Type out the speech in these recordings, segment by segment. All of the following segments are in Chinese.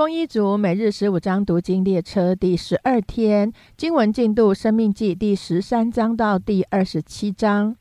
丰一族每日十五章读经列车第十二天经文进度：生命记第十三章到第二十七章。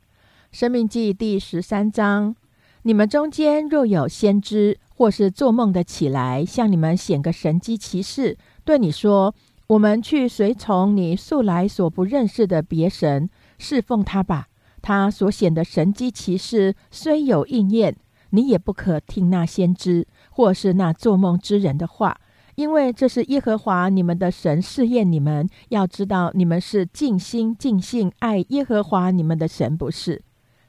生命记第十三章：你们中间若有先知，或是做梦的起来，向你们显个神机骑士，对你说：“我们去随从你素来所不认识的别神，侍奉他吧。”他所显的神机骑士虽有应验，你也不可听那先知。或是那做梦之人的话，因为这是耶和华你们的神试验你们，要知道你们是尽心尽性爱耶和华你们的神，不是？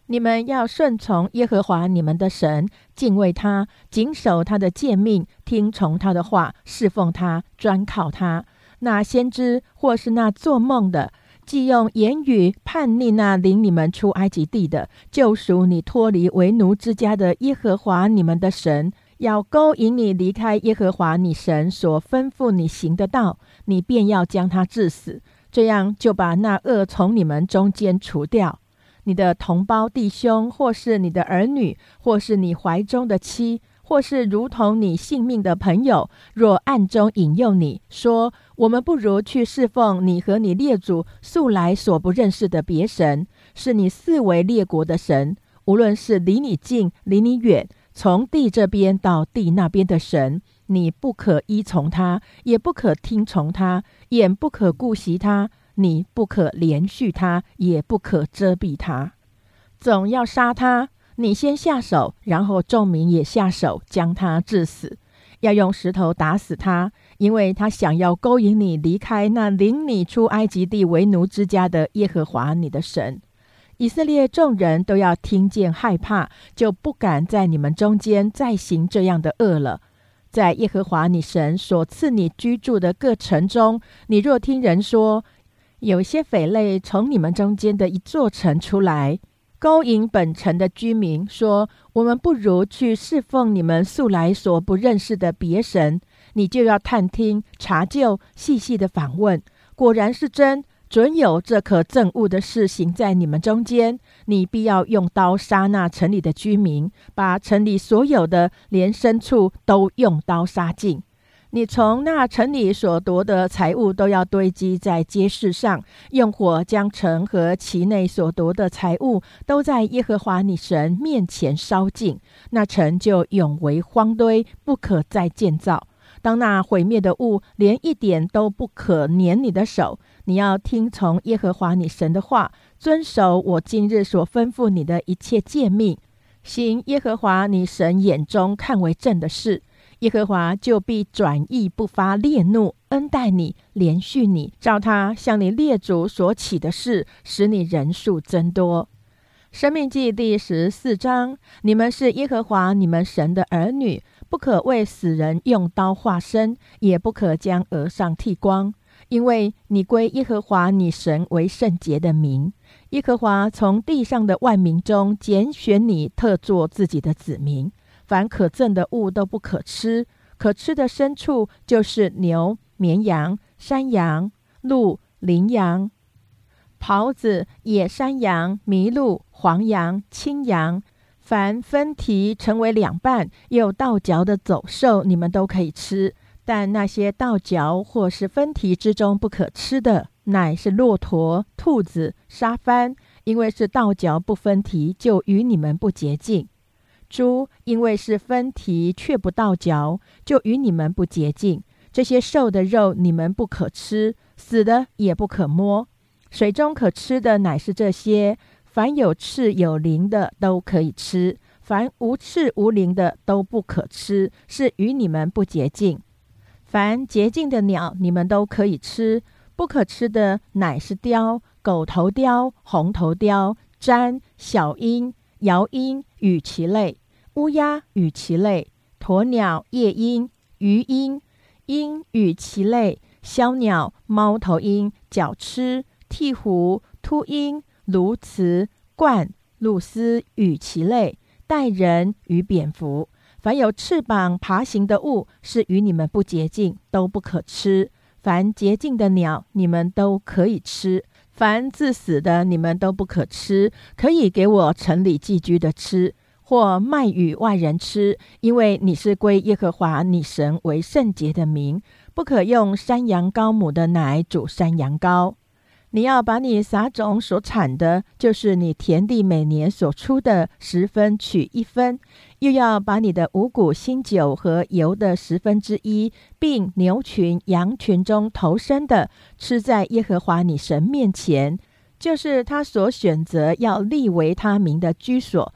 你们要顺从耶和华你们的神，敬畏他，谨守他的诫命，听从他的话，侍奉他，专靠他。那先知或是那做梦的，既用言语叛逆那领你们出埃及地的，救赎你脱离为奴之家的耶和华你们的神。要勾引你离开耶和华你神所吩咐你行的道，你便要将他治死，这样就把那恶从你们中间除掉。你的同胞弟兄，或是你的儿女，或是你怀中的妻，或是如同你性命的朋友，若暗中引诱你说：“我们不如去侍奉你和你列祖素来所不认识的别神，是你四围列国的神，无论是离你近，离你远。”从地这边到地那边的神，你不可依从他，也不可听从他，眼不可顾惜他，你不可连续他，也不可遮蔽他，总要杀他。你先下手，然后众民也下手，将他致死。要用石头打死他，因为他想要勾引你离开那领你出埃及地为奴之家的耶和华你的神。以色列众人都要听见害怕，就不敢在你们中间再行这样的恶了。在耶和华你神所赐你居住的各城中，你若听人说，有些匪类从你们中间的一座城出来，勾引本城的居民，说我们不如去侍奉你们素来所不认识的别神，你就要探听、查究、细细的访问，果然是真。准有这可憎恶的事行在你们中间，你必要用刀杀那城里的居民，把城里所有的连牲畜都用刀杀尽。你从那城里所夺的财物都要堆积在街市上，用火将城和其内所夺的财物都在耶和华你神面前烧尽，那城就永为荒堆，不可再建造。当那毁灭的物连一点都不可粘你的手。你要听从耶和华你神的话，遵守我今日所吩咐你的一切诫命，行耶和华你神眼中看为正的事，耶和华就必转意不发烈怒，恩待你，连续你，照他向你列祖所起的事，使你人数增多。生命记第十四章：你们是耶和华你们神的儿女，不可为死人用刀划身，也不可将额上剃光。因为你归耶和华你神为圣洁的名，耶和华从地上的万民中拣选你，特作自己的子民。凡可憎的物都不可吃，可吃的牲畜就是牛、绵羊、山羊、鹿、羚羊、狍子、野山羊、麋鹿、黄羊、青羊。凡分蹄成为两半又倒嚼的走兽，你们都可以吃。但那些倒嚼或是分蹄之中不可吃的，乃是骆驼、兔子、沙帆，因为是倒嚼不分蹄，就与你们不洁净；猪因为是分蹄却不倒嚼，就与你们不洁净。这些瘦的肉你们不可吃，死的也不可摸。水中可吃的乃是这些：凡有翅有鳞的都可以吃，凡无翅无鳞的都不可吃，是与你们不洁净。凡洁净的鸟，你们都可以吃；不可吃的乃是雕、狗头雕、红头雕、瞻、小鹰、鹞鹰与其类、乌鸦与其类、鸵鸟、夜鹰、鱼鹰、鹰与其类、枭鸟、猫头鹰、角鸱、鹈鹕、秃鹰、鸬鹚、鹳、鹭鸶与其类、带人与蝙蝠。凡有翅膀爬行的物，是与你们不洁净，都不可吃；凡洁净的鸟，你们都可以吃；凡自死的，你们都不可吃，可以给我城里寄居的吃。或卖与外人吃，因为你是归耶和华你神为圣洁的名。不可用山羊羔母的奶煮山羊羔。你要把你撒种所产的，就是你田地每年所出的十分取一分；又要把你的五谷、新酒和油的十分之一，并牛群、羊群中头生的，吃在耶和华你神面前，就是他所选择要立为他名的居所。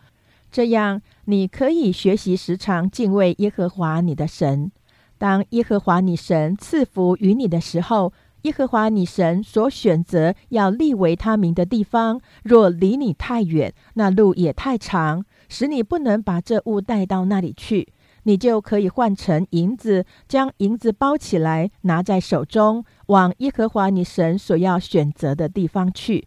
这样，你可以学习时常敬畏耶和华你的神。当耶和华你神赐福于你的时候，耶和华你神所选择要立为他名的地方，若离你太远，那路也太长，使你不能把这物带到那里去，你就可以换成银子，将银子包起来，拿在手中，往耶和华你神所要选择的地方去。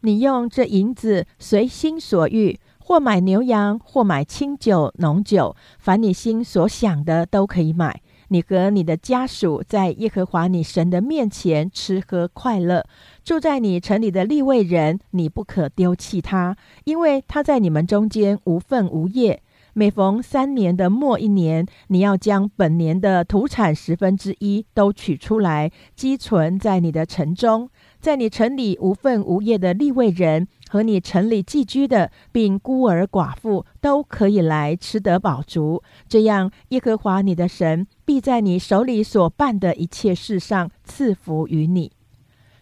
你用这银子随心所欲，或买牛羊，或买清酒、浓酒，凡你心所想的都可以买。你和你的家属在耶和华你神的面前吃喝快乐，住在你城里的立位人，你不可丢弃他，因为他在你们中间无份无业。每逢三年的末一年，你要将本年的土产十分之一都取出来，积存在你的城中。在你城里无份无业的立位人和你城里寄居的，并孤儿寡妇都可以来吃得饱足。这样，耶和华你的神必在你手里所办的一切事上赐福于你。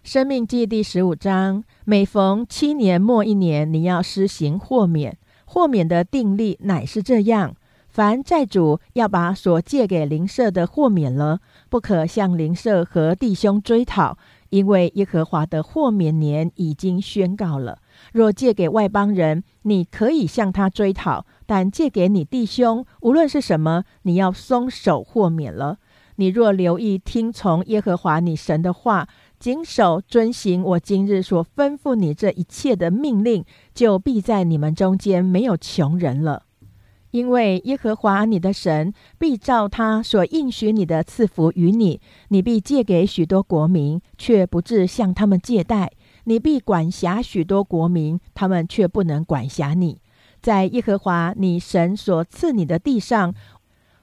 生命记第十五章，每逢七年末一年，你要施行豁免。豁免的定例乃是这样：凡债主要把所借给邻舍的豁免了，不可向邻舍和弟兄追讨。因为耶和华的豁免年已经宣告了。若借给外邦人，你可以向他追讨；但借给你弟兄，无论是什么，你要松手豁免了。你若留意听从耶和华你神的话，谨守遵行我今日所吩咐你这一切的命令，就必在你们中间没有穷人了。因为耶和华你的神必照他所应许你的赐福于你，你必借给许多国民，却不至向他们借贷；你必管辖许多国民，他们却不能管辖你。在耶和华你神所赐你的地上，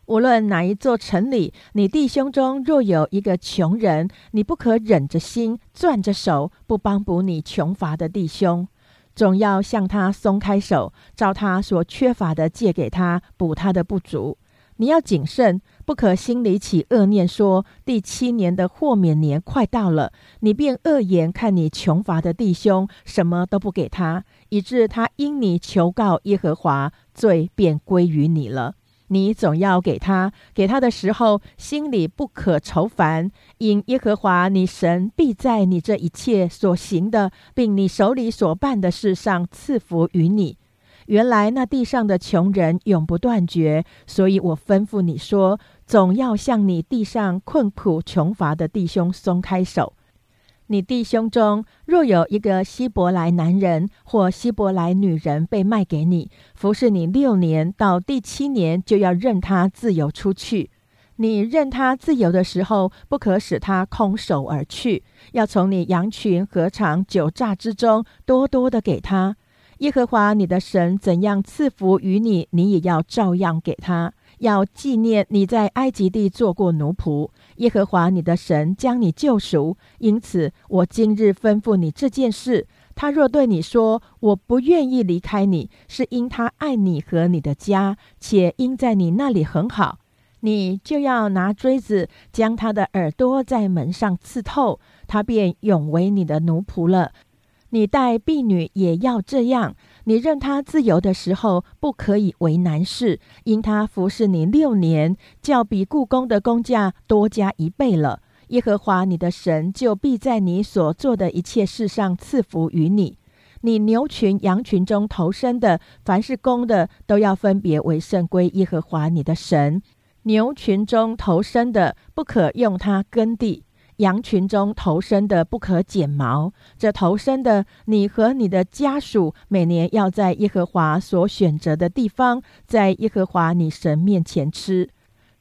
无论哪一座城里，你弟兄中若有一个穷人，你不可忍着心、攥着手，不帮补你穷乏的弟兄。总要向他松开手，照他所缺乏的借给他，补他的不足。你要谨慎，不可心里起恶念，说第七年的豁免年快到了，你便恶言看你穷乏的弟兄，什么都不给他，以致他因你求告耶和华，罪便归于你了。你总要给他，给他的时候，心里不可愁烦，因耶和华你神必在你这一切所行的，并你手里所办的事上赐福于你。原来那地上的穷人永不断绝，所以我吩咐你说，总要向你地上困苦穷乏的弟兄松开手。你弟兄中若有一个希伯来男人或希伯来女人被卖给你，服侍你六年，到第七年就要任他自由出去。你任他自由的时候，不可使他空手而去，要从你羊群、禾场、酒榨之中多多的给他。耶和华你的神怎样赐福于你，你也要照样给他。要纪念你在埃及地做过奴仆，耶和华你的神将你救赎，因此我今日吩咐你这件事。他若对你说我不愿意离开你，是因他爱你和你的家，且因在你那里很好，你就要拿锥子将他的耳朵在门上刺透，他便永为你的奴仆了。你待婢女也要这样。你任他自由的时候，不可以为难事，因他服侍你六年，较比故宫的工价多加一倍了。耶和华你的神就必在你所做的一切事上赐福于你。你牛群、羊群中投生的，凡是公的，都要分别为圣归耶和华你的神。牛群中投生的，不可用它耕地。羊群中投生的不可剪毛，这投生的你和你的家属每年要在耶和华所选择的地方，在耶和华你神面前吃。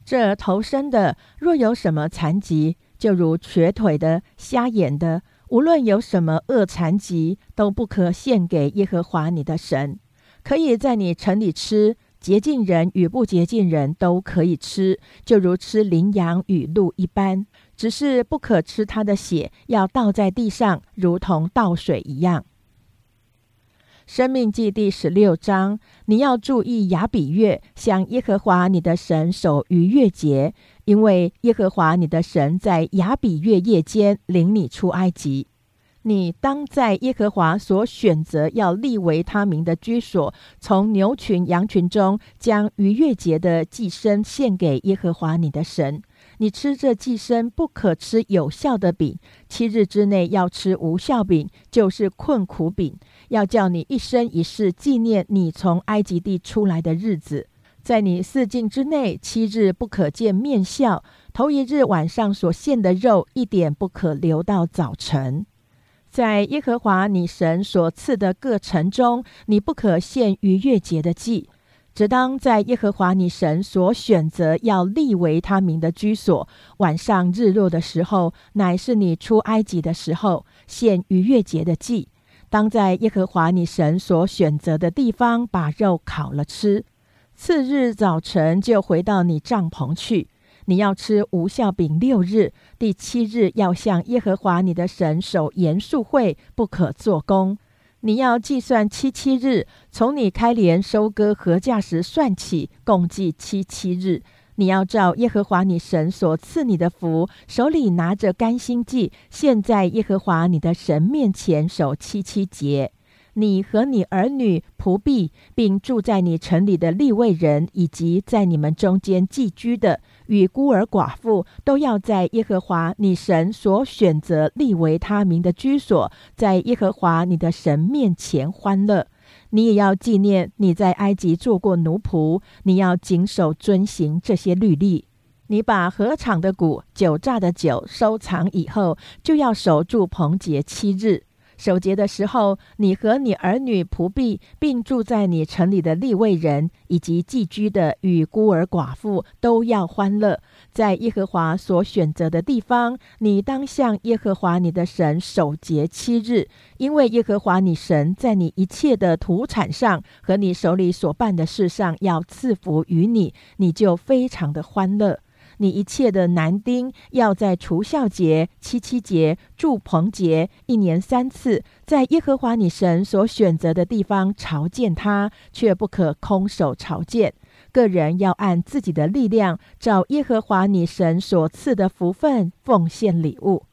这投生的若有什么残疾，就如瘸腿的、瞎眼的，无论有什么恶残疾，都不可献给耶和华你的神。可以在你城里吃，洁净人与不洁净人都可以吃，就如吃羚羊与鹿一般，只是不可吃它的血，要倒在地上，如同倒水一样。生命记第十六章，你要注意亚比月，向耶和华你的神守逾越节，因为耶和华你的神在亚比月夜间领你出埃及。你当在耶和华所选择要立为他名的居所，从牛群羊群中将逾越节的祭牲献给耶和华你的神。你吃这祭牲，不可吃有效的饼。七日之内要吃无效饼，就是困苦饼，要叫你一生一世纪念你从埃及地出来的日子。在你四境之内，七日不可见面笑。头一日晚上所献的肉，一点不可留到早晨。在耶和华你神所赐的各城中，你不可献逾越节的祭，只当在耶和华你神所选择要立为他名的居所。晚上日落的时候，乃是你出埃及的时候，献逾越节的祭。当在耶和华你神所选择的地方，把肉烤了吃。次日早晨就回到你帐篷去。你要吃无效饼六日，第七日要向耶和华你的神守严肃会，不可做工。你要计算七七日，从你开镰收割禾稼时算起，共计七七日。你要照耶和华你神所赐你的福，手里拿着甘心祭，现在耶和华你的神面前守七七节。你和你儿女仆婢，并住在你城里的立位人，以及在你们中间寄居的。与孤儿寡妇都要在耶和华你神所选择立为他名的居所，在耶和华你的神面前欢乐。你也要纪念你在埃及做过奴仆，你要谨守遵行这些律例。你把禾场的谷、酒榨的酒收藏以后，就要守住棚节七日。守节的时候，你和你儿女仆婢，并住在你城里的立位人，以及寄居的与孤儿寡妇，都要欢乐，在耶和华所选择的地方。你当向耶和华你的神守节七日，因为耶和华你神在你一切的土产上和你手里所办的事上要赐福于你，你就非常的欢乐。你一切的男丁要在除孝节、七七节、祝棚节一年三次，在耶和华你神所选择的地方朝见他，却不可空手朝见。个人要按自己的力量，照耶和华你神所赐的福分奉献礼物。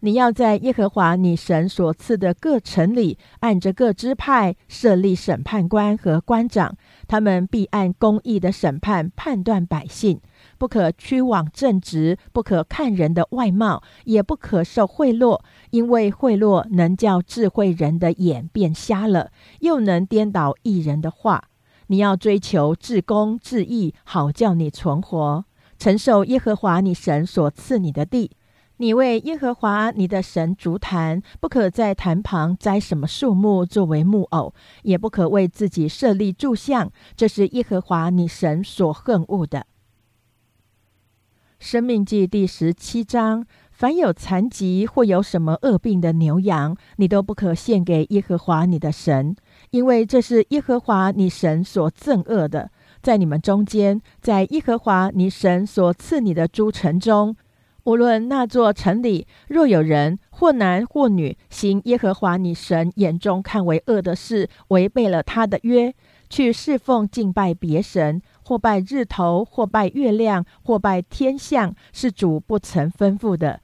你要在耶和华你神所赐的各城里，按着各支派设立审判官和官长，他们必按公义的审判判断百姓。不可屈枉正直，不可看人的外貌，也不可受贿赂，因为贿赂能叫智慧人的眼变瞎了，又能颠倒艺人的话。你要追求至公至义，好叫你存活，承受耶和华你神所赐你的地。你为耶和华你的神竹坛，不可在坛旁栽什么树木作为木偶，也不可为自己设立柱像，这是耶和华你神所恨恶的。生命记第十七章：凡有残疾或有什么恶病的牛羊，你都不可献给耶和华你的神，因为这是耶和华你神所憎恶的。在你们中间，在耶和华你神所赐你的诸城中。无论那座城里，若有人或男或女行耶和华你神眼中看为恶的事，违背了他的约，去侍奉敬拜别神，或拜日头，或拜月亮，或拜天象，是主不曾吩咐的。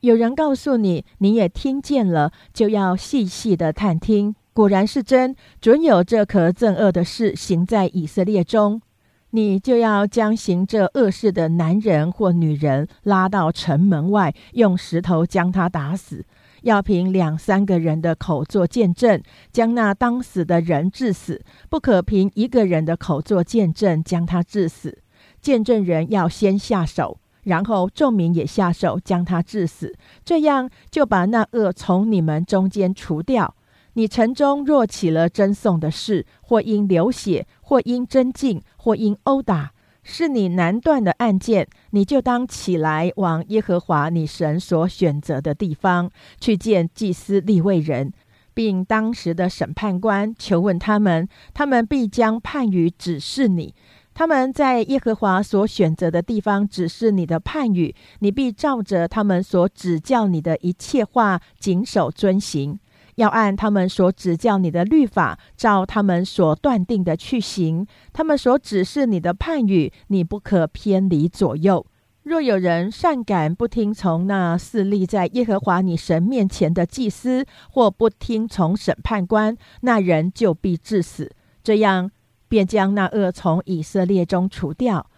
有人告诉你，你也听见了，就要细细的探听，果然是真，准有这可憎恶的事行在以色列中。你就要将行这恶事的男人或女人拉到城门外，用石头将他打死。要凭两三个人的口做见证，将那当死的人致死；不可凭一个人的口做见证，将他致死。见证人要先下手，然后众民也下手将他致死。这样就把那恶从你们中间除掉。你城中若起了争讼的事，或因流血，或因争竞，或因殴打，是你难断的案件，你就当起来往耶和华你神所选择的地方去见祭司立位人，并当时的审判官求问他们，他们必将判语指示你。他们在耶和华所选择的地方指示你的判语，你必照着他们所指教你的一切话谨守遵行，要按他们所指教你的律法，照他们所断定的去行。他们所指示你的判语，你不可偏离左右。若有人善感不听从那四立在耶和华你神面前的祭司，或不听从审判官，那人就必致死。这样便将那恶从以色列中除掉。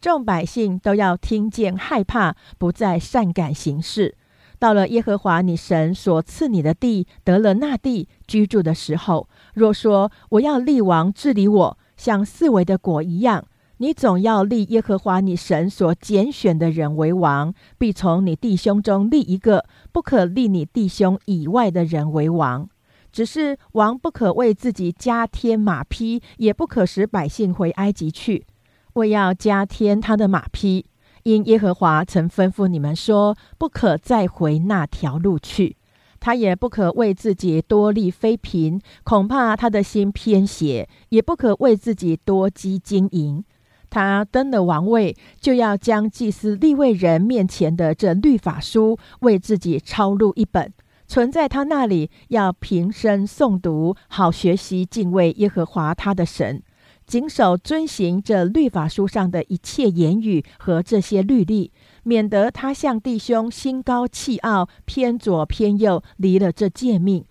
众百姓都要听见害怕，不再善感行事。到了耶和华你神所赐你的地，得了那地居住的时候，若说我要立王治理我，像四围的果一样。你总要立耶和华你神所拣选的人为王，必从你弟兄中立一个，不可立你弟兄以外的人为王。只是王不可为自己加添马匹，也不可使百姓回埃及去，为要加添他的马匹。因耶和华曾吩咐你们说，不可再回那条路去。他也不可为自己多立妃嫔，恐怕他的心偏邪；也不可为自己多积金银。他登了王位，就要将祭司立位人面前的这律法书为自己抄录一本，存在他那里，要平生诵读，好学习敬畏耶和华他的神，谨守遵行这律法书上的一切言语和这些律例，免得他向弟兄心高气傲，偏左偏右，离了这诫命。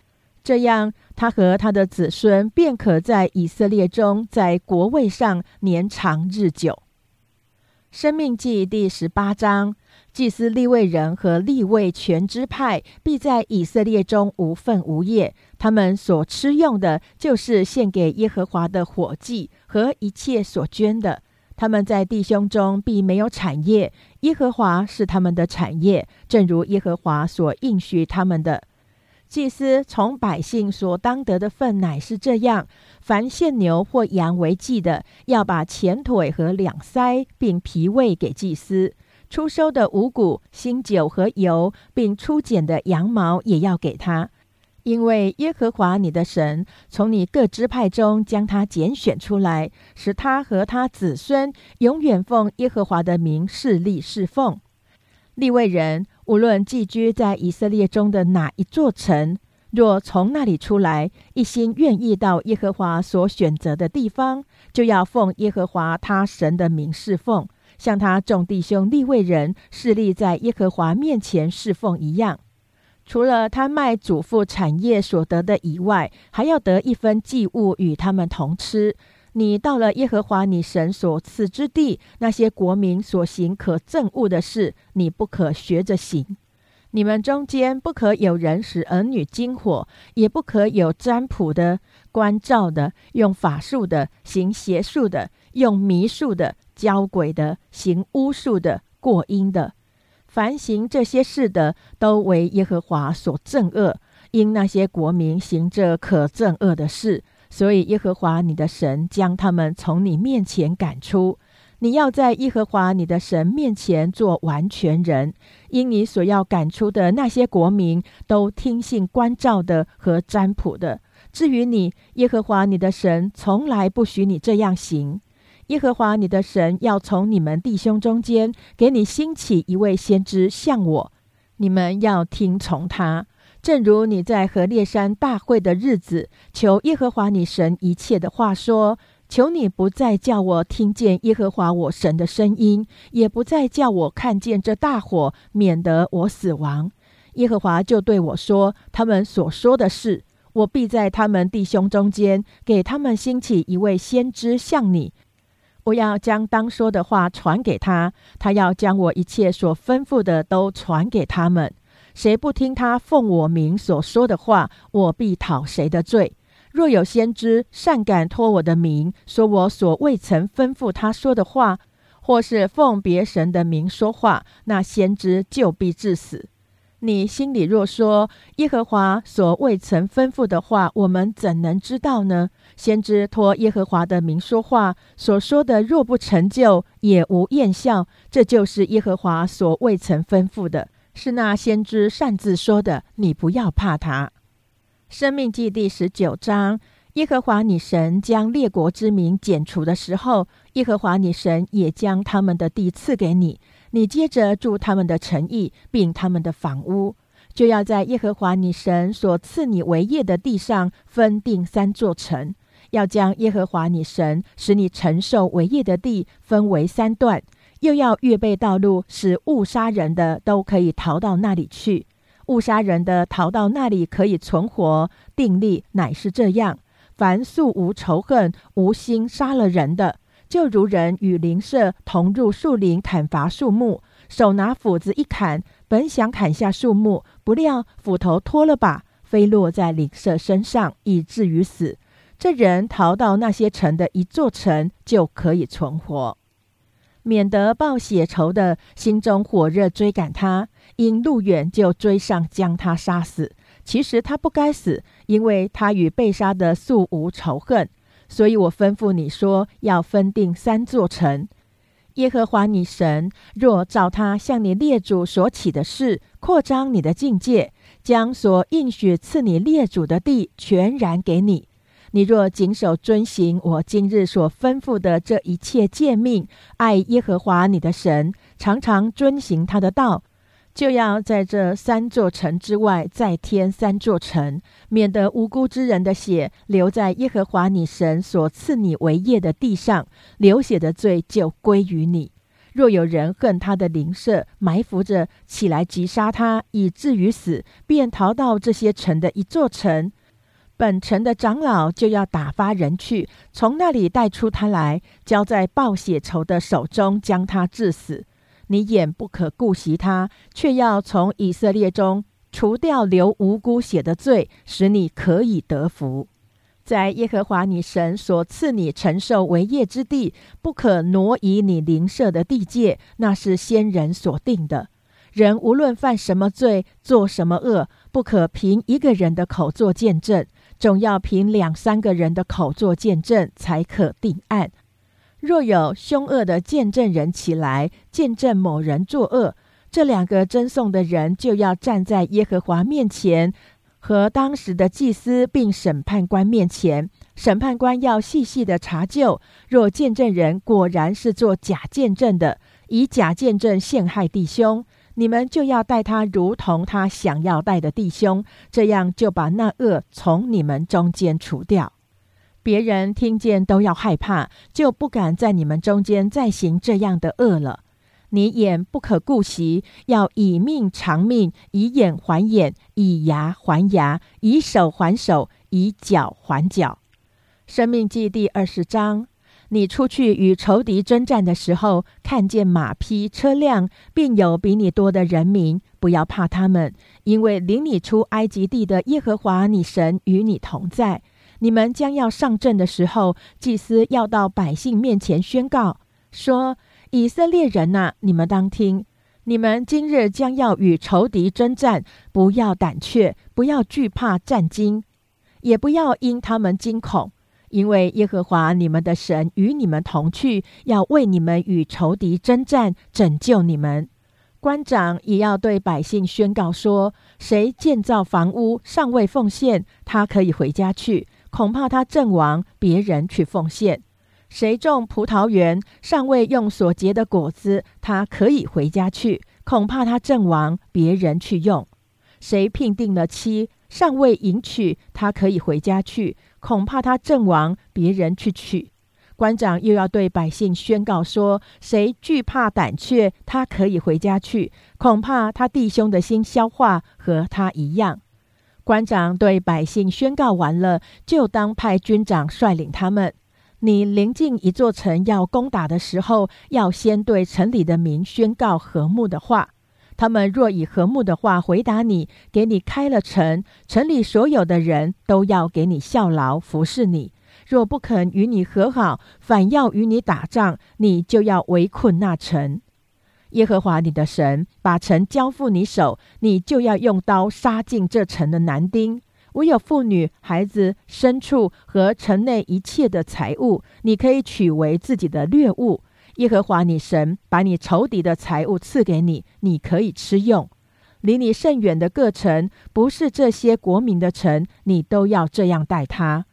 这样，他和他的子孙便可在以色列中，在国位上年长日久。生命记第十八章，祭司立位人和立位全支派必在以色列中无份无业。他们所吃用的，就是献给耶和华的火祭和一切所捐的。他们在弟兄中必没有产业，耶和华是他们的产业，正如耶和华所应许他们的。祭司从百姓所当得的份乃是这样：凡献牛或羊为祭的，要把前腿和两腮并脾胃给祭司；出收的五谷、新酒和油，并出剪的羊毛也要给他，因为耶和华你的神从你各支派中将他拣选出来，使他和他子孙永远奉耶和华的名侍立侍奉。立位人。无论寄居在以色列中的哪一座城，若从那里出来，一心愿意到耶和华所选择的地方，就要奉耶和华他神的名侍奉，像他众弟兄立位人势立在耶和华面前侍奉一样。除了他卖祖父产业所得的以外，还要得一分祭物与他们同吃。你到了耶和华你神所赐之地，那些国民所行可憎恶的事，你不可学着行。你们中间不可有人使儿女惊火，也不可有占卜的、观照的、用法术的、行邪术的、用迷术的、交鬼的、行巫术的、过阴的。凡行这些事的，都为耶和华所憎恶，因那些国民行这可憎恶的事。所以，耶和华你的神将他们从你面前赶出。你要在耶和华你的神面前做完全人，因你所要赶出的那些国民都听信关照的和占卜的。至于你，耶和华你的神从来不许你这样行。耶和华你的神要从你们弟兄中间给你兴起一位先知，像我，你们要听从他。正如你在何烈山大会的日子，求耶和华你神一切的话说：“求你不再叫我听见耶和华我神的声音，也不再叫我看见这大火，免得我死亡。”耶和华就对我说：“他们所说的是，我必在他们弟兄中间给他们兴起一位先知，像你。我要将当说的话传给他，他要将我一切所吩咐的都传给他们。”谁不听他奉我名所说的话，我必讨谁的罪。若有先知善敢托我的名说我所未曾吩咐他说的话，或是奉别神的名说话，那先知就必致死。你心里若说耶和华所未曾吩咐的话，我们怎能知道呢？先知托耶和华的名说话，所说的若不成就，也无验效，这就是耶和华所未曾吩咐的。是那先知擅自说的，你不要怕他。生命记第十九章，耶和华你神将列国之民剪除的时候，耶和华你神也将他们的地赐给你，你接着住他们的城邑，并他们的房屋，就要在耶和华你神所赐你为业的地上分定三座城，要将耶和华你神使你承受为业的地分为三段，又要预备道路，使误杀人的都可以逃到那里去。误杀人的逃到那里可以存活，定力乃是这样：凡素无仇恨、无心杀了人的，就如人与邻舍同入树林砍伐树木，手拿斧子一砍，本想砍下树木，不料斧头脱了把，飞落在邻舍身上，以至于死。这人逃到那些城的一座城，就可以存活。免得报血仇的心中火热追赶他，因路远就追上将他杀死。其实他不该死，因为他与被杀的素无仇恨。所以我吩咐你说，要分定三座城。耶和华你神若照他向你列祖所起的事，扩张你的境界，将所应许赐你列祖的地全然给你。你若谨守遵行我今日所吩咐的这一切诫命，爱耶和华你的神，常常遵行他的道，就要在这三座城之外再添三座城，免得无辜之人的血流在耶和华你神所赐你为业的地上，流血的罪就归于你。若有人恨他的邻舍，埋伏着起来击杀他，以至于死，便逃到这些城的一座城。本城的长老就要打发人去，从那里带出他来，交在报血仇的手中，将他致死。你眼不可顾惜他，却要从以色列中除掉流无辜血的罪，使你可以得福。在耶和华你神所赐你承受为业之地，不可挪移你邻舍的地界，那是先人所定的。人无论犯什么罪，做什么恶，不可凭一个人的口作见证。总要凭两三个人的口作见证，才可定案。若有凶恶的见证人起来见证某人作恶，这两个争讼的人就要站在耶和华面前和当时的祭司并审判官面前。审判官要细细的查究，若见证人果然是做假见证的，以假见证陷害弟兄。你们就要待他如同他想要待的弟兄，这样就把那恶从你们中间除掉。别人听见都要害怕，就不敢在你们中间再行这样的恶了。你眼不可顾惜，要以命偿命，以眼还眼，以牙还牙，以手还手，以脚还脚。生命记第二十章。你出去与仇敌征战的时候，看见马匹、车辆，并有比你多的人民，不要怕他们，因为领你出埃及地的耶和华你神与你同在。你们将要上阵的时候，祭司要到百姓面前宣告说：“以色列人呐，你们当听，你们今日将要与仇敌征战，不要胆怯，不要惧怕战惊，也不要因他们惊恐。”因为耶和华你们的神与你们同去，要为你们与仇敌征战，拯救你们。官长也要对百姓宣告说：谁建造房屋尚未奉献，他可以回家去；恐怕他阵亡，别人去奉献。谁种葡萄园尚未用所结的果子，他可以回家去；恐怕他阵亡，别人去用。谁聘定了妻尚未迎娶，他可以回家去。恐怕他阵亡，别人去取。官长又要对百姓宣告说：谁惧怕胆怯，他可以回家去。恐怕他弟兄的心消化和他一样。官长对百姓宣告完了，就当派军长率领他们。你临近一座城要攻打的时候，要先对城里的民宣告和睦的话。他们若以和睦的话回答你，给你开了城，城里所有的人都要给你效劳服侍你；若不肯与你和好，反要与你打仗，你就要围困那城。耶和华你的神把城交付你手，你就要用刀杀尽这城的男丁，唯有妇女、孩子、牲畜和城内一切的财物，你可以取为自己的掠物。耶和华你神把你仇敌的财物赐给你，你可以吃用。离你甚远的各城，不是这些国民的城，你都要这样待他。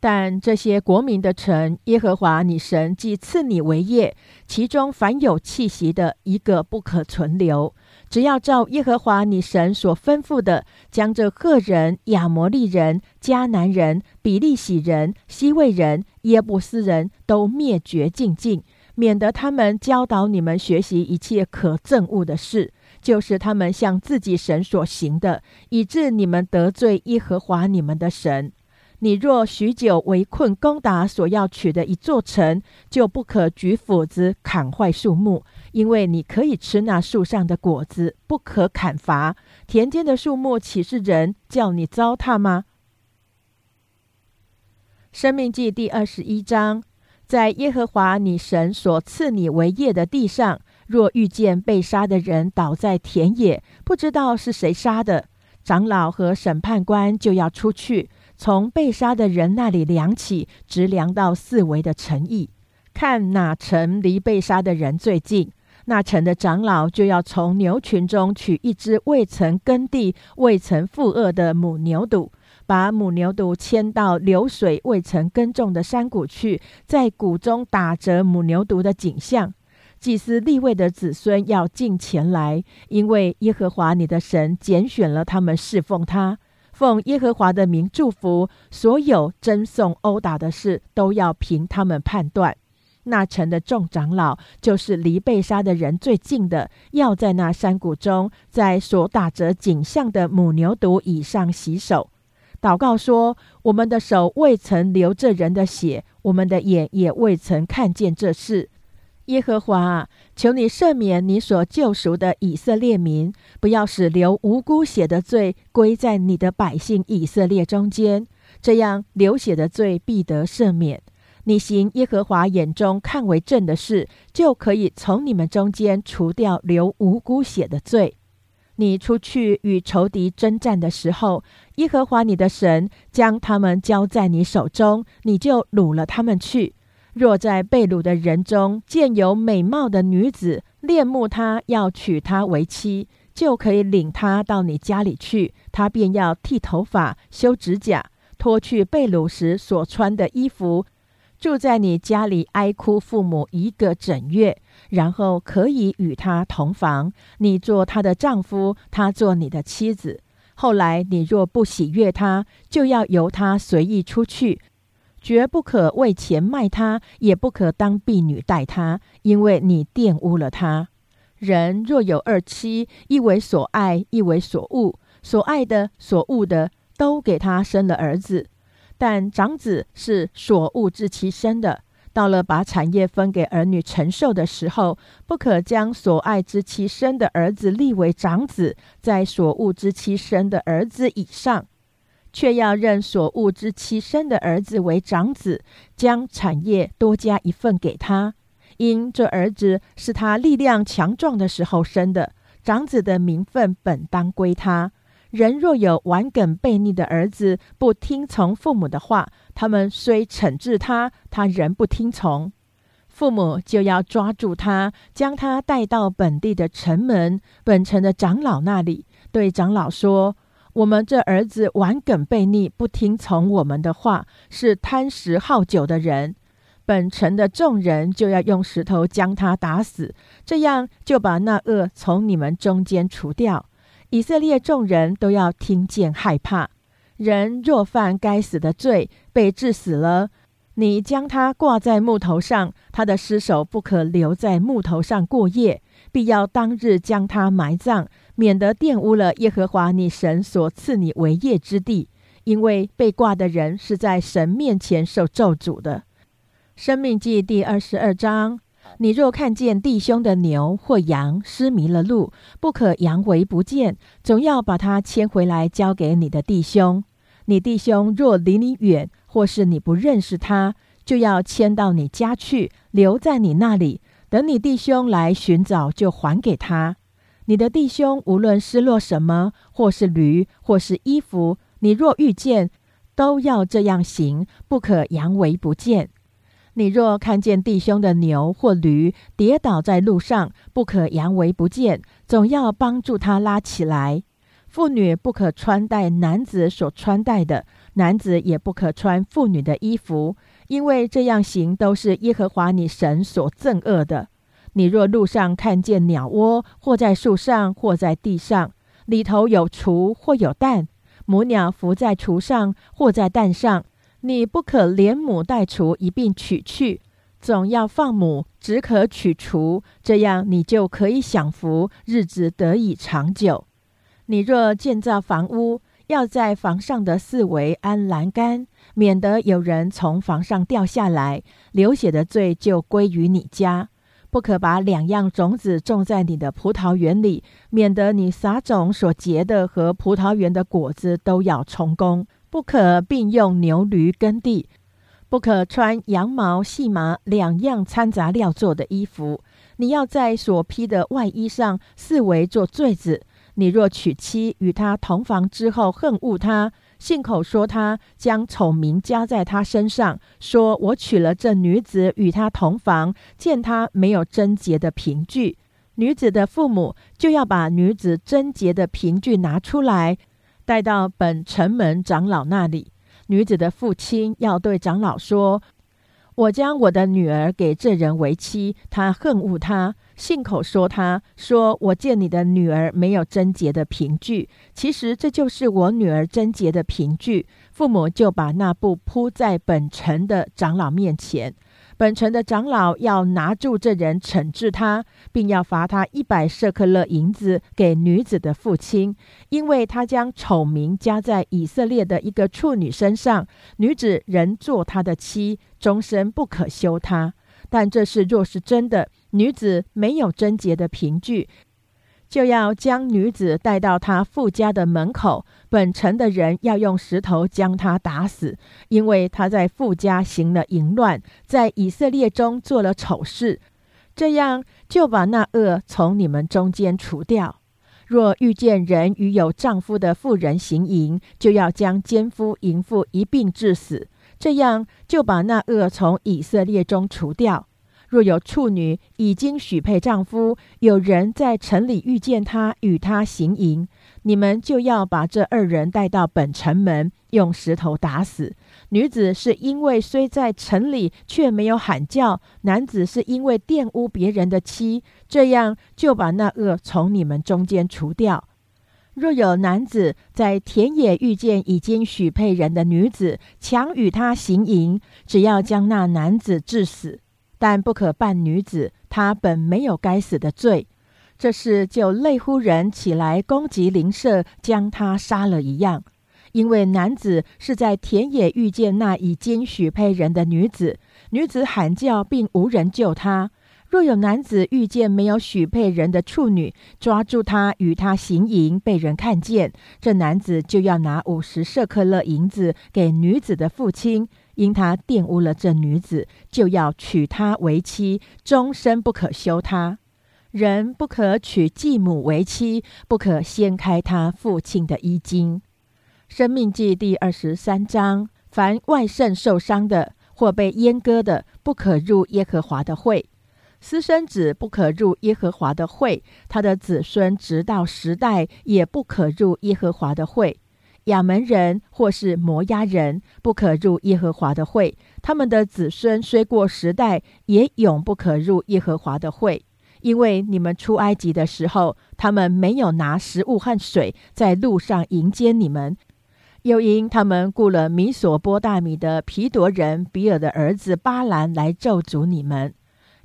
但这些国民的城，耶和华你神既赐你为业，其中凡有气息的，一个不可存留。只要照耶和华你神所吩咐的，将这赫人、亚摩利人、迦南人、比利洗人、西魏人、耶布斯人都灭绝尽尽，免得他们教导你们学习一切可憎恶的事，就是他们向自己神所行的，以致你们得罪耶和华你们的神。你若许久围困攻打所要取的一座城，就不可举斧子砍坏树木，因为你可以吃那树上的果子，不可砍伐。田间的树木岂是人叫你糟蹋吗？生命记第二十一章，在耶和华你神所赐你为业的地上，若遇见被杀的人倒在田野，不知道是谁杀的，长老和审判官就要出去。从被杀的人那里量起，直量到四围的城邑，看哪城离被杀的人最近，那城的长老就要从牛群中取一只未曾耕地、未曾负恶的母牛犊，把母牛犊牵到流水未曾耕种的山谷去，在谷中打折母牛犊的景象。祭司立位的子孙要进前来，因为耶和华你的神拣选了他们侍奉他。奉耶和华的名祝福所有争讼殴打的事，都要凭他们判断。那城的众长老，就是离被杀的人最近的，要在那山谷中，在所打折景象的母牛犊以上洗手，祷告说：“我们的手未曾流这人的血，我们的眼也未曾看见这事。”耶和华，求你赦免你所救赎的以色列民，不要使流无辜血的罪归在你的百姓以色列中间，这样流血的罪必得赦免。你行耶和华眼中看为正的事，就可以从你们中间除掉流无辜血的罪。你出去与仇敌征战的时候，耶和华你的神将他们交在你手中，你就掳了他们去。若在被掳的人中见有美貌的女子，恋慕她，要娶她为妻，就可以领她到你家里去。她便要剃头发、修指甲，脱去被掳时所穿的衣服，住在你家里哀哭父母一个整月，然后可以与她同房。你做她的丈夫，她做你的妻子。后来你若不喜悦她，就要由她随意出去。绝不可为钱卖他，也不可当婢女待他，因为你玷污了他。人若有二妻，一为所爱，一为所恶，所爱的、所恶的，都给他生了儿子。但长子是所恶之妻生的，到了把产业分给儿女承受的时候，不可将所爱之妻生的儿子立为长子，在所恶之妻生的儿子以上。却要认所恶之妻生的儿子为长子，将产业多加一份给他，因这儿子是他力量强壮的时候生的，长子的名分本当归他。人若有顽梗悖逆的儿子，不听从父母的话，他们虽惩治他，他仍不听从，父母就要抓住他，将他带到本地的城门，本城的长老那里，对长老说。我们这儿子顽梗悖逆，不听从我们的话，是贪食好酒的人。本城的众人就要用石头将他打死，这样就把那恶从你们中间除掉。以色列众人都要听见害怕。人若犯该死的罪，被治死了，你将他挂在木头上，他的尸首不可留在木头上过夜，必要当日将他埋葬。免得玷污了耶和华你神所赐你为业之地，因为被挂的人是在神面前受咒诅的。生命记第二十二章：你若看见弟兄的牛或羊失迷了路，不可扬为不见，总要把它牵回来交给你的弟兄。你弟兄若离你远，或是你不认识他，就要迁到你家去，留在你那里，等你弟兄来寻找，就还给他。你的弟兄无论失落什么，或是驴，或是衣服，你若遇见，都要这样行，不可扬为不见。你若看见弟兄的牛或驴跌倒在路上，不可扬为不见，总要帮助他拉起来。妇女不可穿戴男子所穿戴的，男子也不可穿妇女的衣服，因为这样行都是耶和华你神所憎恶的。你若路上看见鸟窝，或在树上，或在地上，里头有雏或有蛋，母鸟伏在雏上或在蛋上，你不可连母带雏一并取去，总要放母，只可取雏，这样你就可以享福，日子得以长久。你若建造房屋，要在房上的四围安栏杆，免得有人从房上掉下来，流血的罪就归于你家。不可把两样种子种在你的葡萄园里，免得你撒种所结的和葡萄园的果子都要充公。不可并用牛驴耕地，不可穿羊毛、细麻两样掺杂料做的衣服。你要在所披的外衣上四围做坠子。你若娶妻与他同房之后恨恶他，信口说他将丑名加在他身上，说我娶了这女子与他同房，见他没有贞洁的凭据，女子的父母就要把女子贞洁的凭据拿出来，带到本城门长老那里。女子的父亲要对长老说：“我将我的女儿给这人为妻，他恨恶他。”信口说：“他说我见你的女儿没有贞洁的凭据，其实这就是我女儿贞洁的凭据。”父母就把那布铺在本城的长老面前。本城的长老要拿住这人，惩治他，并要罚他一百舍克勒银子给女子的父亲，因为他将丑名加在以色列的一个处女身上。女子仍做他的妻，终身不可休他。但这事若是真的，女子没有贞洁的凭据，就要将女子带到她父家的门口。本城的人要用石头将她打死，因为她在父家行了淫乱，在以色列中做了丑事。这样就把那恶从你们中间除掉。若遇见人与有丈夫的妇人行淫，就要将奸夫淫妇一并致死。这样就把那恶从以色列中除掉。若有处女已经许配丈夫，有人在城里遇见他，与他行淫，你们就要把这二人带到本城门，用石头打死。女子是因为虽在城里，却没有喊叫；男子是因为玷污别人的妻，这样就把那恶从你们中间除掉。若有男子在田野遇见已经许配人的女子，强与他行淫，只要将那男子致死。但不可办女子，她本没有该死的罪。这事就类乎人起来攻击邻舍，将他杀了一样。因为男子是在田野遇见那已经许配人的女子，女子喊叫，并无人救她。若有男子遇见没有许配人的处女，抓住她与她行淫，被人看见，这男子就要拿五十舍克勒银子给女子的父亲。因他玷污了这女子，就要娶她为妻，终身不可休她。人不可娶继母为妻，不可掀开他父亲的衣襟。生命记第二十三章：凡外肾受伤的或被阉割的，不可入耶和华的会；私生子不可入耶和华的会，他的子孙直到时代也不可入耶和华的会。亚门人或是摩押人不可入耶和华的会，他们的子孙虽过时代，也永不可入耶和华的会。因为你们出埃及的时候，他们没有拿食物和水在路上迎接你们，又因他们雇了米索波大米的皮夺人比尔的儿子巴兰来咒诅你们。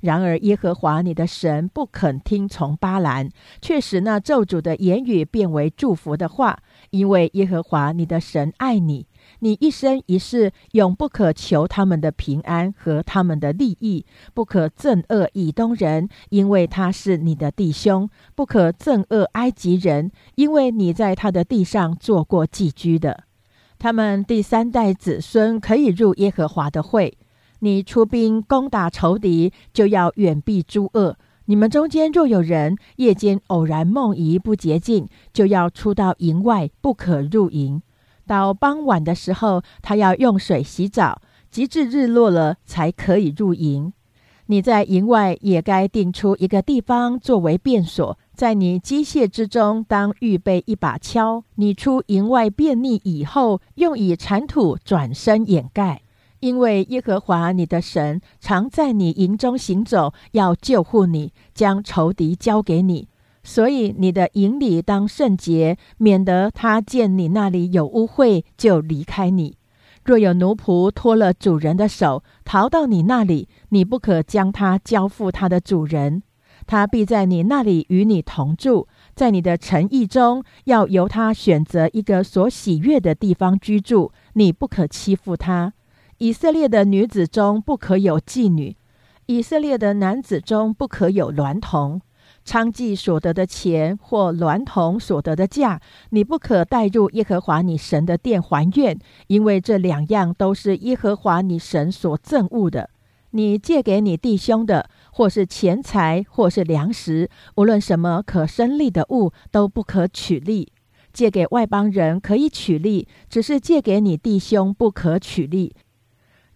然而耶和华你的神不肯听从巴兰，却使那咒诅的言语变为祝福的话。因为耶和华你的神爱你，你一生一世永不可求他们的平安和他们的利益，不可憎恶以东人，因为他是你的弟兄；不可憎恶埃及人，因为你在他的地上做过寄居的。他们第三代子孙可以入耶和华的会。你出兵攻打仇敌，就要远避诸恶。你们中间若有人夜间偶然梦遗不洁净，就要出到营外，不可入营。到傍晚的时候，他要用水洗澡，及至日落了才可以入营。你在营外也该定出一个地方作为便所，在你机械之中当预备一把锹。你出营外便溺以后，用以铲土转身掩盖，因为耶和华你的神常在你营中行走，要救护你，将仇敌交给你。所以你的营里当圣洁，免得他见你那里有污秽就离开你。若有奴仆脱了主人的手，逃到你那里，你不可将他交付他的主人，他必在你那里与你同住，在你的诚意中，要由他选择一个所喜悦的地方居住。你不可欺负他。以色列的女子中不可有妓女，以色列的男子中不可有娈童。娼妓所得的钱或娈童所得的价，你不可带入耶和华你神的殿还愿，因为这两样都是耶和华你神所憎恶的。你借给你弟兄的，或是钱财，或是粮食，无论什么可生利的物，都不可取利。借给外邦人可以取利，只是借给你弟兄不可取利。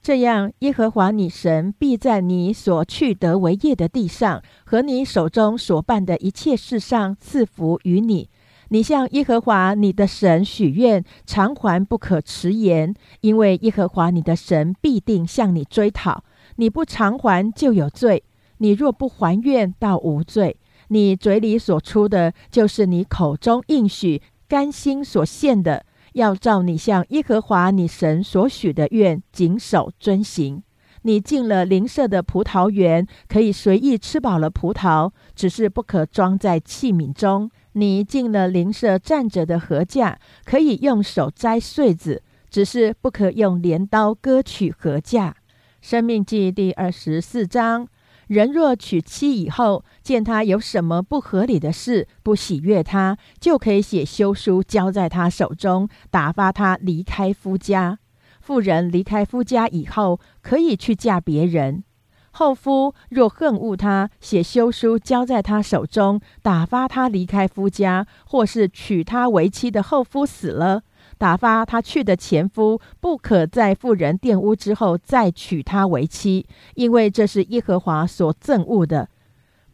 这样，耶和华你神必在你所去得为业的地上，和你手中所办的一切事上赐福于你。你向耶和华你的神许愿，偿还不可迟延，因为耶和华你的神必定向你追讨。你不偿还就有罪；你若不还愿，倒无罪。你嘴里所出的，就是你口中应许、甘心所献的。要照你向耶和华你神所许的愿，谨守遵行。你进了邻舍的葡萄园，可以随意吃饱了葡萄，只是不可装在器皿中。你进了邻舍站着的禾架，可以用手摘穗子，只是不可用镰刀割取禾架。生命记第二十四章。人若娶妻以后，见他有什么不合理的事，不喜悦他，就可以写休书交在他手中，打发他离开夫家。妇人离开夫家以后，可以去嫁别人。后夫若恨恶他，写休书交在他手中，打发他离开夫家，或是娶她为妻的后夫死了。打发他去的前夫，不可在妇人玷污之后再娶她为妻，因为这是耶和华所憎恶的。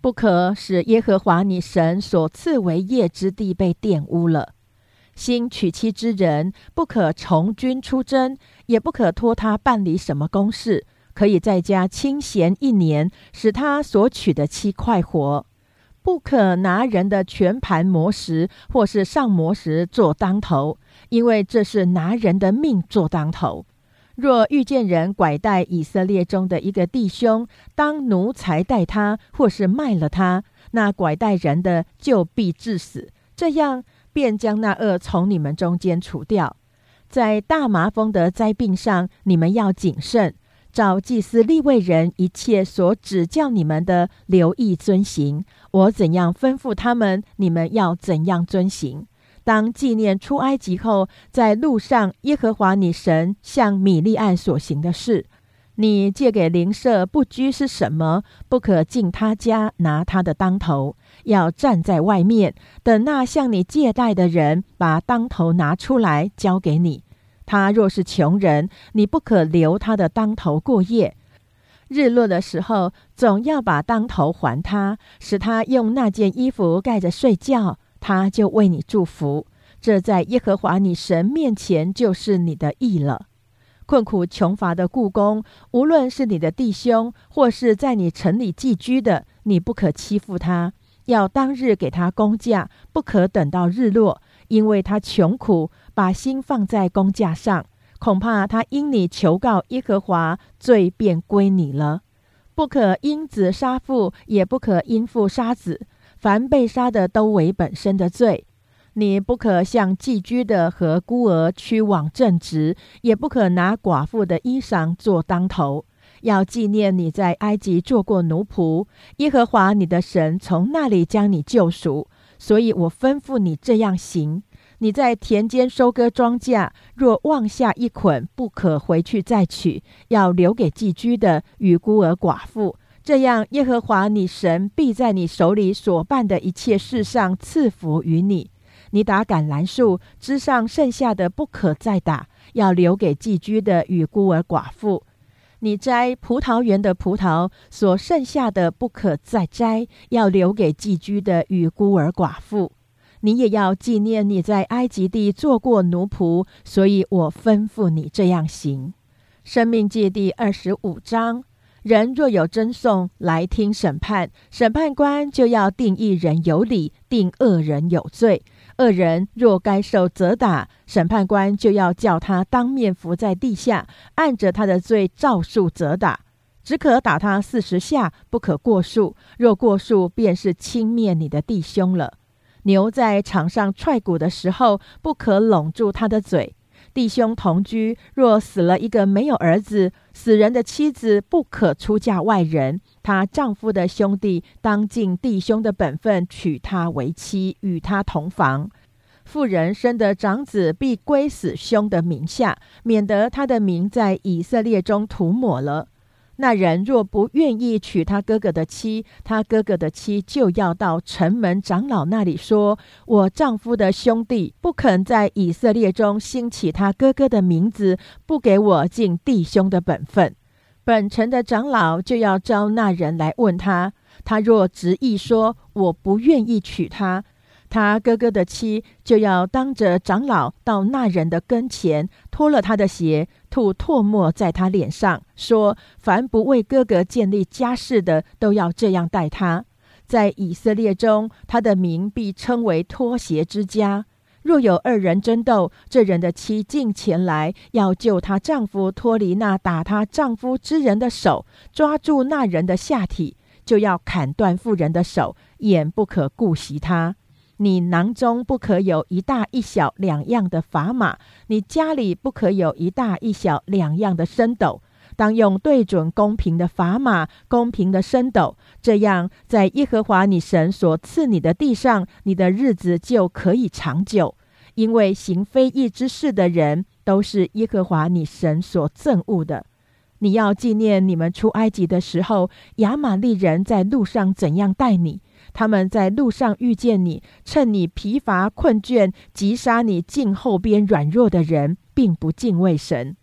不可使耶和华你神所赐为业之地被玷污了。新娶妻之人，不可从军出征，也不可托他办理什么公事，可以在家清闲一年，使他所娶的妻快活。不可拿人的全盘磨石，或是上磨石做当头。因为这是拿人的命做当头。若遇见人拐带以色列中的一个弟兄，当奴才待他，或是卖了他，那拐带人的就必致死。这样便将那恶从你们中间除掉。在大麻风的灾病上，你们要谨慎，照祭司立位人一切所指教你们的，留意遵行。我怎样吩咐他们，你们要怎样遵行。当纪念出埃及后，在路上，耶和华你神向米利暗所行的事，你借给邻舍不拘是什么？不可进他家拿他的当头，要站在外面，等那向你借贷的人把当头拿出来交给你。他若是穷人，你不可留他的当头过夜。日落的时候，总要把当头还他，使他用那件衣服盖着睡觉。他就为你祝福，这在耶和华你神面前就是你的义了。困苦穷乏的故宫，无论是你的弟兄，或是在你城里寄居的，你不可欺负他，要当日给他工价，不可等到日落，因为他穷苦，把心放在工价上，恐怕他因你求告耶和华，罪便归你了。不可因子杀父，也不可因父杀子。凡被杀的都为本身的罪，你不可向寄居的和孤儿屈枉正直，也不可拿寡妇的衣裳做当头。要纪念你在埃及做过奴仆，耶和华你的神从那里将你救赎，所以我吩咐你这样行。你在田间收割庄稼，若忘下一捆，不可回去再取，要留给寄居的与孤儿寡妇。这样，耶和华你神必在你手里所办的一切事上赐福于你。你打橄榄树枝上剩下的不可再打，要留给寄居的与孤儿寡妇。你摘葡萄园的葡萄，所剩下的不可再摘，要留给寄居的与孤儿寡妇。你也要纪念你在埃及地做过奴仆，所以我吩咐你这样行。生命记第二十五章：人若有争讼来听审判，审判官就要定一人有理，定恶人有罪。恶人若该受责打，审判官就要叫他当面伏在地下，按着他的罪照数责打，只可打他四十下，不可过数。若过数，便是轻蔑你的弟兄了。牛在场上踹鼓的时候，不可拢住他的嘴。弟兄同居，若死了一个没有儿子，死人的妻子不可出嫁外人。她丈夫的兄弟当尽弟兄的本分，娶她为妻，与她同房。妇人生的长子必归死兄的名下，免得他的名在以色列中涂抹了。那人若不愿意娶他哥哥的妻，他哥哥的妻就要到城门长老那里说：“我丈夫的兄弟不肯在以色列中兴起他哥哥的名字，不给我尽弟兄的本分。”本城的长老就要招那人来问他，他若执意说：“我不愿意娶她。”他哥哥的妻就要当着长老到那人的跟前，脱了他的鞋，吐唾沫在他脸上，说：“凡不为哥哥建立家室的，都要这样待他。在以色列中，他的名必称为脱鞋之家。若有二人争斗，这人的妻进前来，要救她丈夫脱离那打她丈夫之人的手，抓住那人的下体，就要砍断妇人的手，眼不可顾惜他。”你囊中不可有一大一小两样的砝码，你家里不可有一大一小两样的升斗，当用对准公平的砝码，公平的升斗，这样在耶和华你神所赐你的地上，你的日子就可以长久。因为行非义之事的人，都是耶和华你神所憎恶的。你要纪念你们出埃及的时候，亚玛利人在路上怎样待你。他们在路上遇见你，趁你疲乏困倦，击杀你近后边软弱的人，并不敬畏神。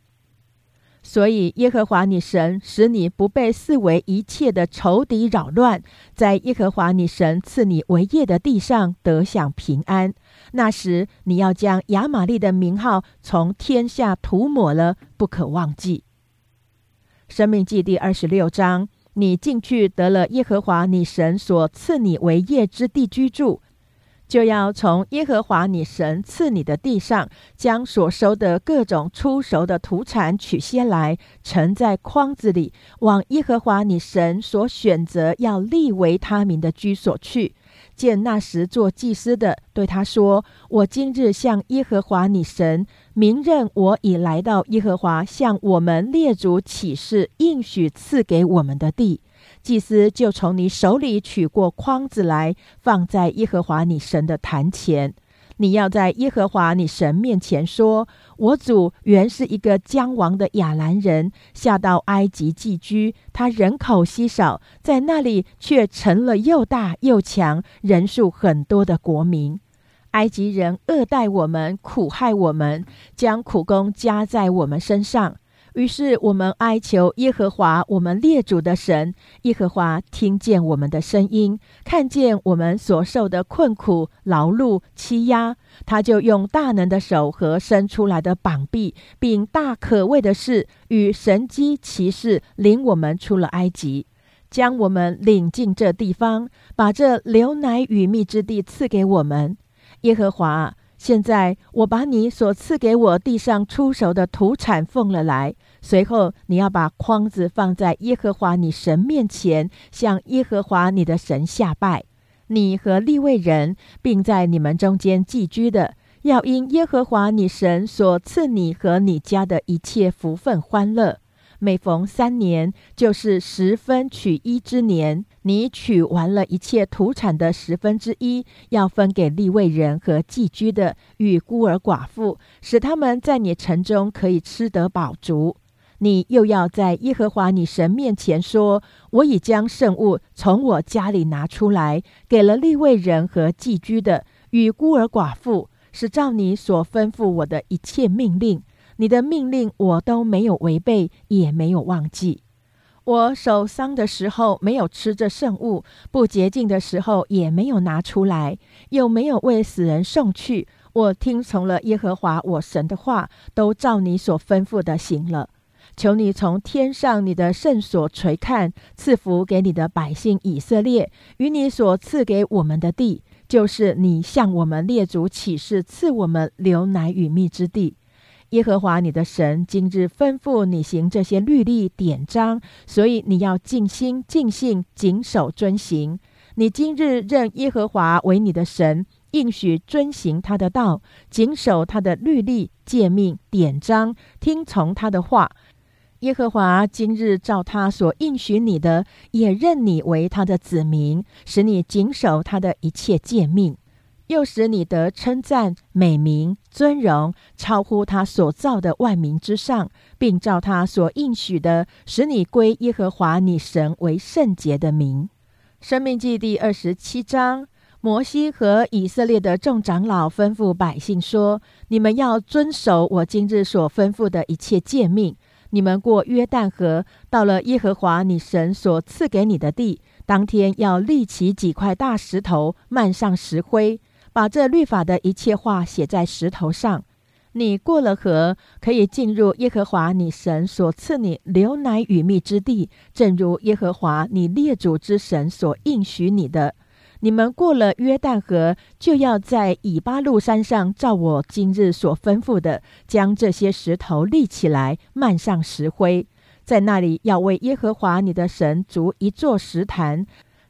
所以耶和华你神使你不被四围一切的仇敌扰乱，在耶和华你神赐你为业的地上得享平安。那时你要将亚玛利的名号从天下涂抹了，不可忘记。生命记第二十六章。你进去得了耶和华你神所赐你为业之地居住，就要从耶和华你神赐你的地上，将所收的各种出熟的土产取些来，盛在筐子里，往耶和华你神所选择要立为他名的居所去。见那时做祭司的对他说：“我今日向耶和华你神明认，我已来到耶和华向我们列祖起誓应许赐给我们的地。”祭司就从你手里取过筐子来，放在耶和华你神的坛前。你要在耶和华你神面前说：“我祖原是一个将亡的亚兰人，下到埃及寄居。他人口稀少，在那里却成了又大又强、人数很多的国民。埃及人恶待我们，苦害我们，将苦功加在我们身上。”于是我们哀求耶和华，我们列祖的神。耶和华听见我们的声音，看见我们所受的困苦、劳碌、欺压，他就用大能的手和伸出来的膀臂，并大可畏的事与神机骑士，领我们出了埃及，将我们领进这地方，把这流奶与蜜之地赐给我们。耶和华，现在我把你所赐给我地上出熟的土产奉了来。随后，你要把筐子放在耶和华你神面前，向耶和华你的神下拜。你和立位人，并在你们中间寄居的，要因耶和华你神所赐你和你家的一切福分欢乐。每逢三年，就是十分取一之年，你取完了一切土产的十分之一，要分给立位人和寄居的与孤儿寡妇，使他们在你城中可以吃得饱足。你又要在耶和华你神面前说：“我已将圣物从我家里拿出来，给了立位人和寄居的与孤儿寡妇，是照你所吩咐我的一切命令。你的命令我都没有违背，也没有忘记。我守丧的时候没有吃这圣物，不洁净的时候也没有拿出来，又没有为死人送去。我听从了耶和华我神的话，都照你所吩咐的行了。求你从天上你的圣所垂看，赐福给你的百姓以色列，与你所赐给我们的地，就是你向我们列祖起誓赐我们流奶与蜜之地。耶和华你的神今日吩咐你行这些律例典章，所以你要尽心尽性谨守遵行。你今日认耶和华为你的神，应许遵行他的道，谨守他的律例诫命典章，听从他的话。耶和华今日照他所应许你的，也认你为他的子民，使你谨守他的一切诫命。又使你得称赞、美名、尊荣，超乎他所造的万民之上，并照他所应许的，使你归耶和华你神为圣洁的名。生命记第二十七章，摩西和以色列的众长老吩咐百姓说：“你们要遵守我今日所吩咐的一切诫命。你们过约旦河，到了耶和华你神所赐给你的地，当天要立起几块大石头，漫上石灰。”把这律法的一切话写在石头上。你过了河，可以进入耶和华你神所赐你流奶与蜜之地，正如耶和华你列祖之神所应许你的。你们过了约旦河，就要在以巴路山上，照我今日所吩咐的，将这些石头立起来，漫上石灰，在那里要为耶和华你的神筑一座石坛。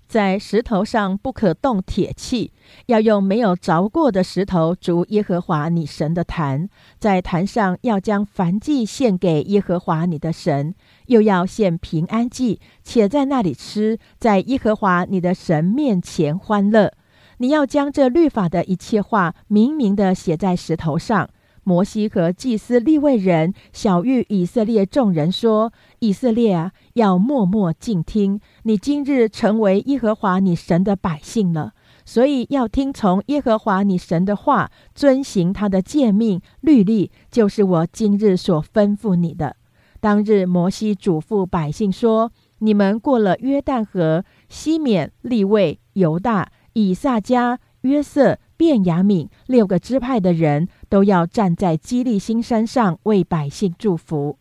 在石头上不可动铁器，要用没有凿过的石头筑耶和华你神的坛。在坛上要将燔祭献给耶和华你的神，又要献平安祭，且在那里吃，在耶和华你的神面前欢乐。你要将这律法的一切话明明的写在石头上。摩西和祭司立位人小谕以色列众人说：“以色列啊，要默默静听。你今日成为耶和华你神的百姓了，所以要听从耶和华你神的话，遵行他的诫命律例，就是我今日所吩咐你的。”当日，摩西嘱咐百姓说：“你们过了约旦河，西缅、利位、犹大、以撒加、约瑟。”便雅悯六个支派的人都要站在基利新山上为百姓祝福。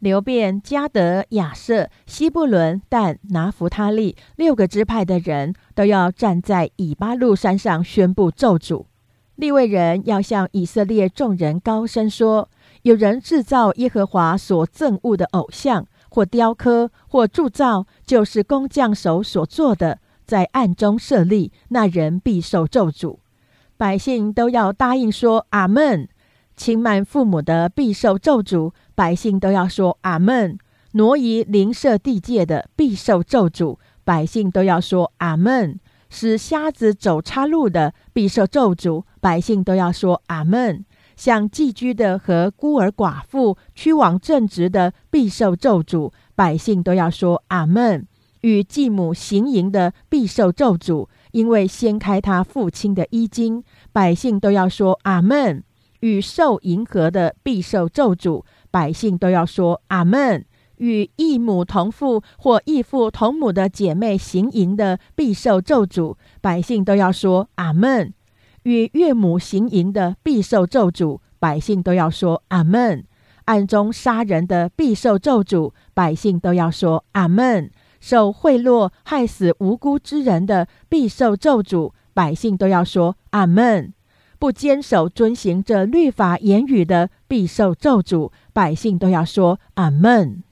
流便、加德、亚瑟、西布伦、但、拿弗他利六个支派的人都要站在以巴路山上宣布咒诅。利未人要向以色列众人高声说：有人制造耶和华所憎恶的偶像，或雕刻，或铸造，就是工匠手所做的，在暗中设立，那人必受咒诅。百姓都要答应说阿门，轻慢父母的必受咒诅。百姓都要说阿门，挪移邻舍地界的必受咒诅。百姓都要说阿门，使瞎子走岔路的必受咒诅。百姓都要说阿门，向寄居的和孤儿寡妇屈枉正直的必受咒诅。百姓都要说阿门，与继母行淫的必受咒诅。因为掀开他父亲的衣襟，百姓都要说阿门；与受迎合的必受咒诅，百姓都要说阿门；与异母同父或异父同母的姐妹行淫的必受咒诅，百姓都要说阿门；与岳母行淫的必受咒诅，百姓都要说阿门；暗中杀人的必受咒诅，百姓都要说阿门。受贿赂害死无辜之人的，必受咒诅。百姓都要说阿门。不坚守遵行这律法言语的，必受咒诅。百姓都要说阿门。